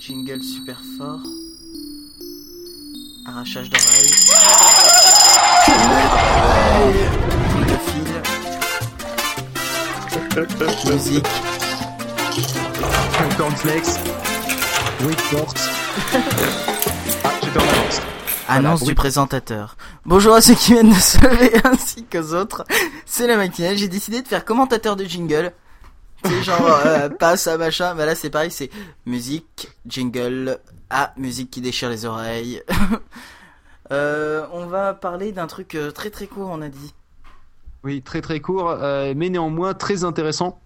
Jingle super fort. Arrachage d'oreilles. fil. Musique. Ah, j'étais en avance. Annonce du présentateur. Bonjour à ceux qui viennent de se lever ainsi qu'aux autres. C'est la matinale. J'ai décidé de faire commentateur de jingle. C'est genre euh, passe à machin. Bah là c'est pareil, c'est musique, jingle, ah musique qui déchire les oreilles. euh, on va parler d'un truc euh, très très court, on a dit. Oui, très très court, euh, mais néanmoins très intéressant.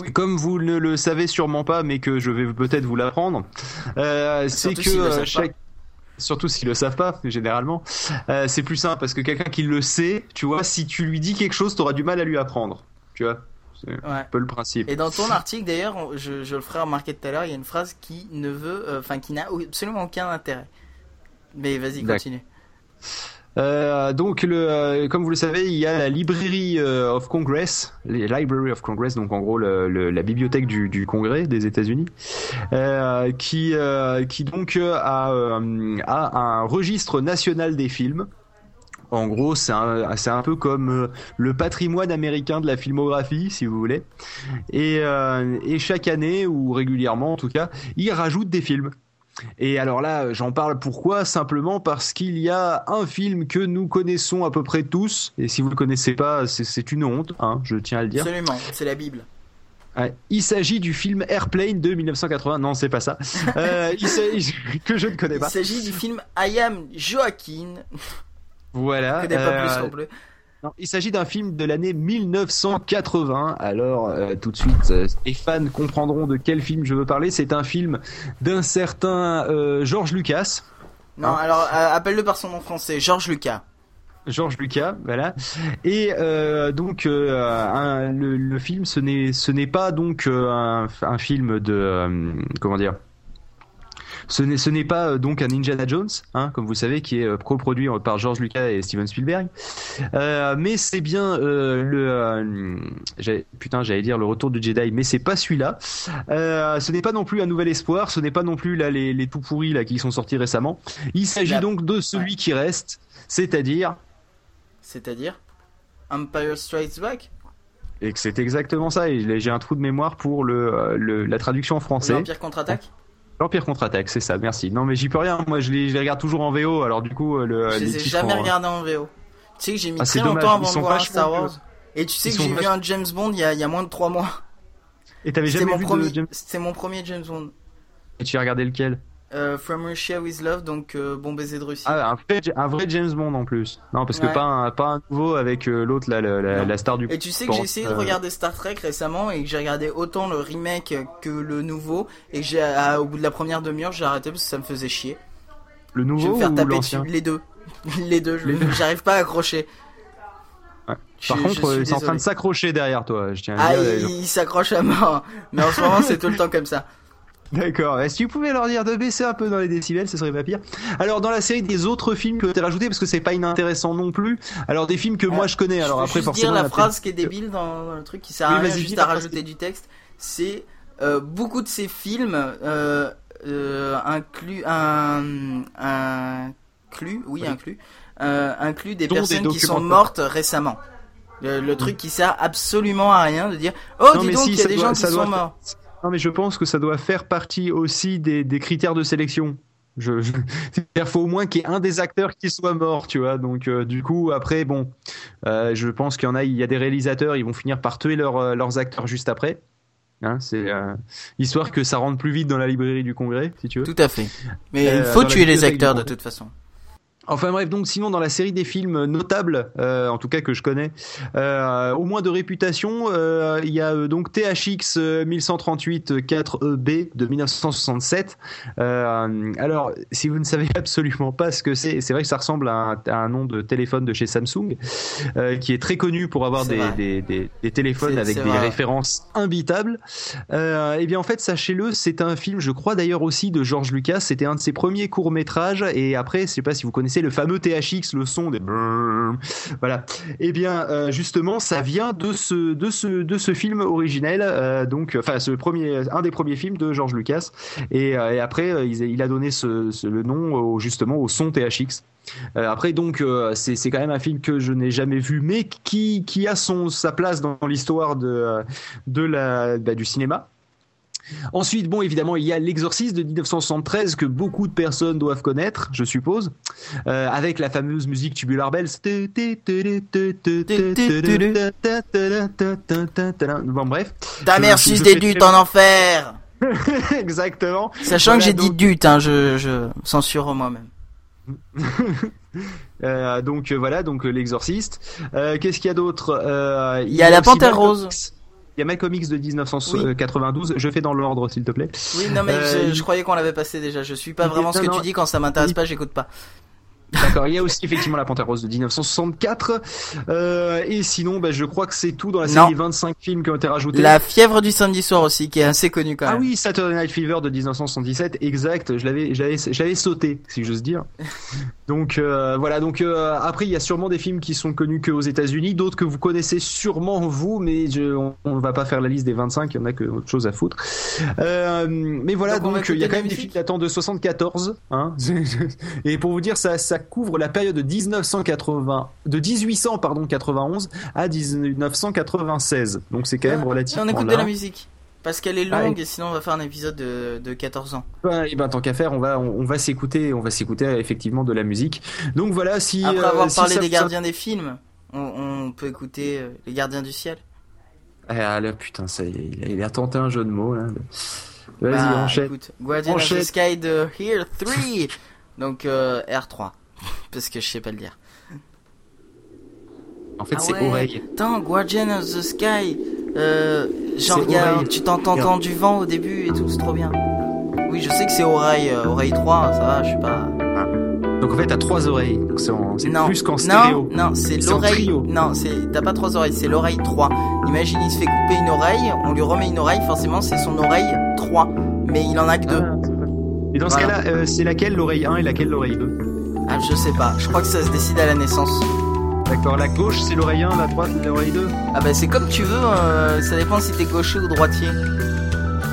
Oui. Comme vous ne le savez sûrement pas, mais que je vais peut-être vous l'apprendre, euh, c'est Surtout que. Surtout s'ils le savent pas, généralement, euh, c'est plus simple parce que quelqu'un qui le sait, tu vois, si tu lui dis quelque chose, t'auras du mal à lui apprendre, tu vois. C'est Ouais. un peu le principe. Et dans ton article d'ailleurs, je, je le ferai remarquer tout à l'heure, il y a une phrase qui ne veut, euh, enfin qui n'a absolument aucun intérêt. Mais vas-y, continue. Euh, donc, le, euh, comme vous le savez, il y a la Library of Congress, les Library of Congress, donc en gros le- le- la bibliothèque du, du Congrès des États-Unis, euh, qui, qui donc a, a un registre national des films. En gros, c'est un, un peu comme euh, le patrimoine américain de la filmographie, si vous voulez. Et, euh, et chaque année, ou régulièrement en tout cas, ils rajoutent des films. Et alors là, j'en parle pourquoi? Simplement parce qu'il y a un film que nous connaissons à peu près tous, et si vous le connaissez pas, c'est- une honte, hein, je tiens à le dire. Absolument, c'est la Bible. Ouais. Il s'agit du film Airplane de 1980. Non, c'est pas ça. Euh, il que je ne connais Il pas. s'agit du film I Am Joaquin. Voilà. Je connais pas euh, plus non plus. non, il s'agit d'un film de l'année 1980. Alors, euh, tout de suite, euh, les fans comprendront de quel film je veux parler. C'est un film d'un certain euh, George Lucas. Non, hein. alors euh, appelle-le par son nom français, Georges Lucas. Georges Lucas, voilà. Et euh, donc euh, un- le, le film, ce n'est ce n'est pas donc euh, un, un film de euh, comment dire. Ce n'est ce n'est pas euh, donc un Indiana Jones, hein, comme vous savez, qui est euh, coproduit par George Lucas et Steven Spielberg. Euh, mais c'est bien euh, le euh, putain j'allais dire le retour du Jedi, mais c'est pas celui-là. Euh, ce n'est pas non plus un nouvel espoir, ce n'est pas non plus là les, les tout pourris là qui sont sortis récemment. Il s'agit La- donc de celui Ouais. qui reste, c'est-à-dire C'est-à-dire Empire Strikes Back? Et que c'est exactement ça. Et j'ai un trou de mémoire pour le, euh, le- la traduction en français. L'Empire contre-attaque? L'Empire contre-attaque, c'est ça. Merci. Non, mais j'y peux rien. Moi, je les, je les regarde toujours en VO. Alors du coup, le. Je les les ai jamais en- regardés en VO. Tu sais que j'ai mis Ah, très dommage, longtemps avant de voir Star. Wars. Et tu sais Ils que j'ai vu un James Bond il y a, il y a moins de 3 mois. Et t'avais jamais mon, vu premier... de James. c'était mon premier James Bond. Et tu as regardé lequel? Euh, From Russia with Love, donc euh, Bon baiser de Russie. Ah, un vrai, un vrai James Bond en plus. Non, parce que pas un, pas un nouveau avec euh, l'autre la, la, star du. Et tu sais que j'ai essayé de regarder Star Trek récemment et que j'ai regardé autant le remake que le nouveau et j'ai au bout de la première demi-heure j'ai arrêté parce que ça me faisait chier. Le Je vais nouveau me faire ou taper dessus les deux. les deux, j'arrive pas à accrocher. Ouais. Par je contre, euh, c'est en train de s'accrocher derrière toi. Je tiens à Ah, dire. il, il s'accroche à mort. Mais en ce moment, c'est tout le temps comme ça. D'accord. Est-ce que tu pouvais leur dire de baisser un peu dans les décibels, ce serait pas pire. Alors dans la série des autres films que tu as rajoutés, parce que c'est pas inintéressant non plus. Alors des films que moi je connais. Alors je après juste forcément. dire la phrase qui est débile dans, le truc qui sert à rien juste à rajouter du texte. C'est euh, beaucoup de ces films euh, euh, incluent un, un inclut, oui, euh, inclut des Dont des personnes qui sont mortes récemment. Le, le truc qui sert absolument à rien de dire oh Non, dis donc si, il y a des doit- gens qui doit sont morts. Non, mais je pense que ça doit faire partie aussi des, des critères de sélection. Je, je... Il faut au moins qu'il y ait un des acteurs qui soit mort, tu vois. Donc, euh, du coup, après, bon, euh, je pense qu'il y en a, il y a des réalisateurs, ils vont finir par tuer leurs, euh, leurs acteurs juste après. Hein, c'est euh, histoire que ça rentre plus vite dans la librairie du Congrès, si tu veux. Tout à fait. Mais il faut tuer les acteurs de toute façon. Enfin bref, donc sinon dans la série des films notables, euh, en tout cas que je connais, euh, au moins de réputation, euh, il y a donc THX euh, 1138 4EB de 1967. Euh, alors, si vous ne savez absolument pas ce que c'est, c'est vrai que ça ressemble à un, à un nom de téléphone de chez Samsung, qui est très connu pour avoir des, des, des, des téléphones avec des vrai. références imbitables. Et bien en fait, sachez-le, c'est un film, je crois d'ailleurs aussi de George Lucas. C'était un de ses premiers courts métrages. Et après, je sais pas si vous connaissez le fameux THX, le son des voilà. Eh bien, euh, justement, ça vient de ce de ce de ce film originel, euh, donc enfin ce premier un des premiers films de George Lucas. Et, et après, il, a donné ce, le nom justement au son THX. Euh, après, donc, euh, c'est quand même un film que je n'ai jamais vu, mais qui, a son, sa place dans l'histoire bah, du cinéma. Ensuite, bon, évidemment, il y a L'Exorciste de 1973 que beaucoup de personnes doivent connaître, je suppose, euh, avec la fameuse musique Tubular Bells. Bon, bref. Ta mère suce des dutes en enfer Exactement. Sachant voilà, que j'ai donc... dit dute, hein, je, je censure moi-même. euh, donc euh, voilà, donc l'exorciste. Euh, Qu'est-ce qu'il y a d'autre? Il y, y a, la Panthère Rose. Il y a My Comics de 1992. Oui. Je fais dans l'ordre, s'il te plaît. Oui, non mais je, je, croyais qu'on l'avait passé déjà. Je suis pas vraiment ce que non, tu dis quand ça m'intéresse pas, j'écoute pas. D'accord, il y a aussi effectivement la Panthère Rose de 1964. Euh, et sinon, bah, je crois que c'est tout dans la série non. 25 films qui ont été rajoutés. La fièvre du samedi soir aussi, qui est assez connue quand même. Ah oui, Saturday Night Fever de 1977, exact. Je l'avais, j'avais, j'avais sauté, si j'ose dire. donc euh, voilà. Donc euh, après, il y a sûrement des films qui sont connus que aux États-Unis, d'autres que vous connaissez sûrement vous, mais je, on, on va pas faire la liste des 25. Il y en a que autre chose à foutre. Euh, mais voilà, donc, donc il y a quand même des films datant de 74. Hein et pour vous dire, ça, ça couvre la période de 1980, de 1800 pardon 91 à 1996. Donc c'est quand même ah, relativement. On écoute de la musique parce qu'elle est longue ah, et... et sinon on va faire un épisode de, de 14 ans. Et ben tant qu'à faire, on va on, va s'écouter, on va s'écouter effectivement de la musique. Donc voilà, si après avoir euh, parlé si des gardiens des films, on, on peut écouter euh, les gardiens du ciel. Ah là putain, ça il a tenté un jeu de mots là. Vas-y, bah, enchaîne. Écoute, Guardian enchaîne. of the Sky de Here 3. Donc euh, R3 parce que je sais pas le dire. En fait, ah c'est ouais. oreille. Attends, Guardian of the Sky. Euh, genre, y a, tu t'entends du vent au début et tout, c'est trop bien. Oui, je sais que c'est oreille, euh, oreille 3, ça va, je sais pas. Ah. Donc en fait, t'as trois oreilles. Donc c'est plus qu'en stéréo. Non, non, c'est l'oreille. Non, c'est t'as pas trois oreilles, c'est l'oreille 3. Imagine, il se fait couper une oreille, on lui remet une oreille, forcément, c'est son oreille 3. Mais il en a que deux. Ah, et dans ce cas-là, euh, c'est laquelle l'oreille 1 et laquelle l'oreille 2 ah, je sais pas. Je crois que ça se décide à la naissance. D'accord, la gauche c'est l'oreille 1, la droite c'est l'oreille 2 Ah bah c'est comme tu veux, euh, ça dépend si t'es gaucher ou droitier.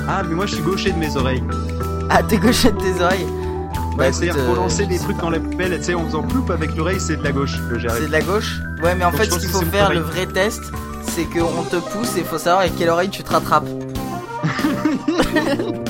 Ah mais moi je suis gaucher de mes oreilles. Ah t'es gaucher de tes oreilles bah, C'est-à-dire euh, des trucs dans la poubelle, tu sais, en faisant ploup avec l'oreille, c'est de la gauche que j'ai C'est de la gauche Ouais mais en Donc, fait ce qu'il faut faire, le vrai test, c'est qu'on te pousse et il faut savoir avec quelle oreille tu te rattrapes.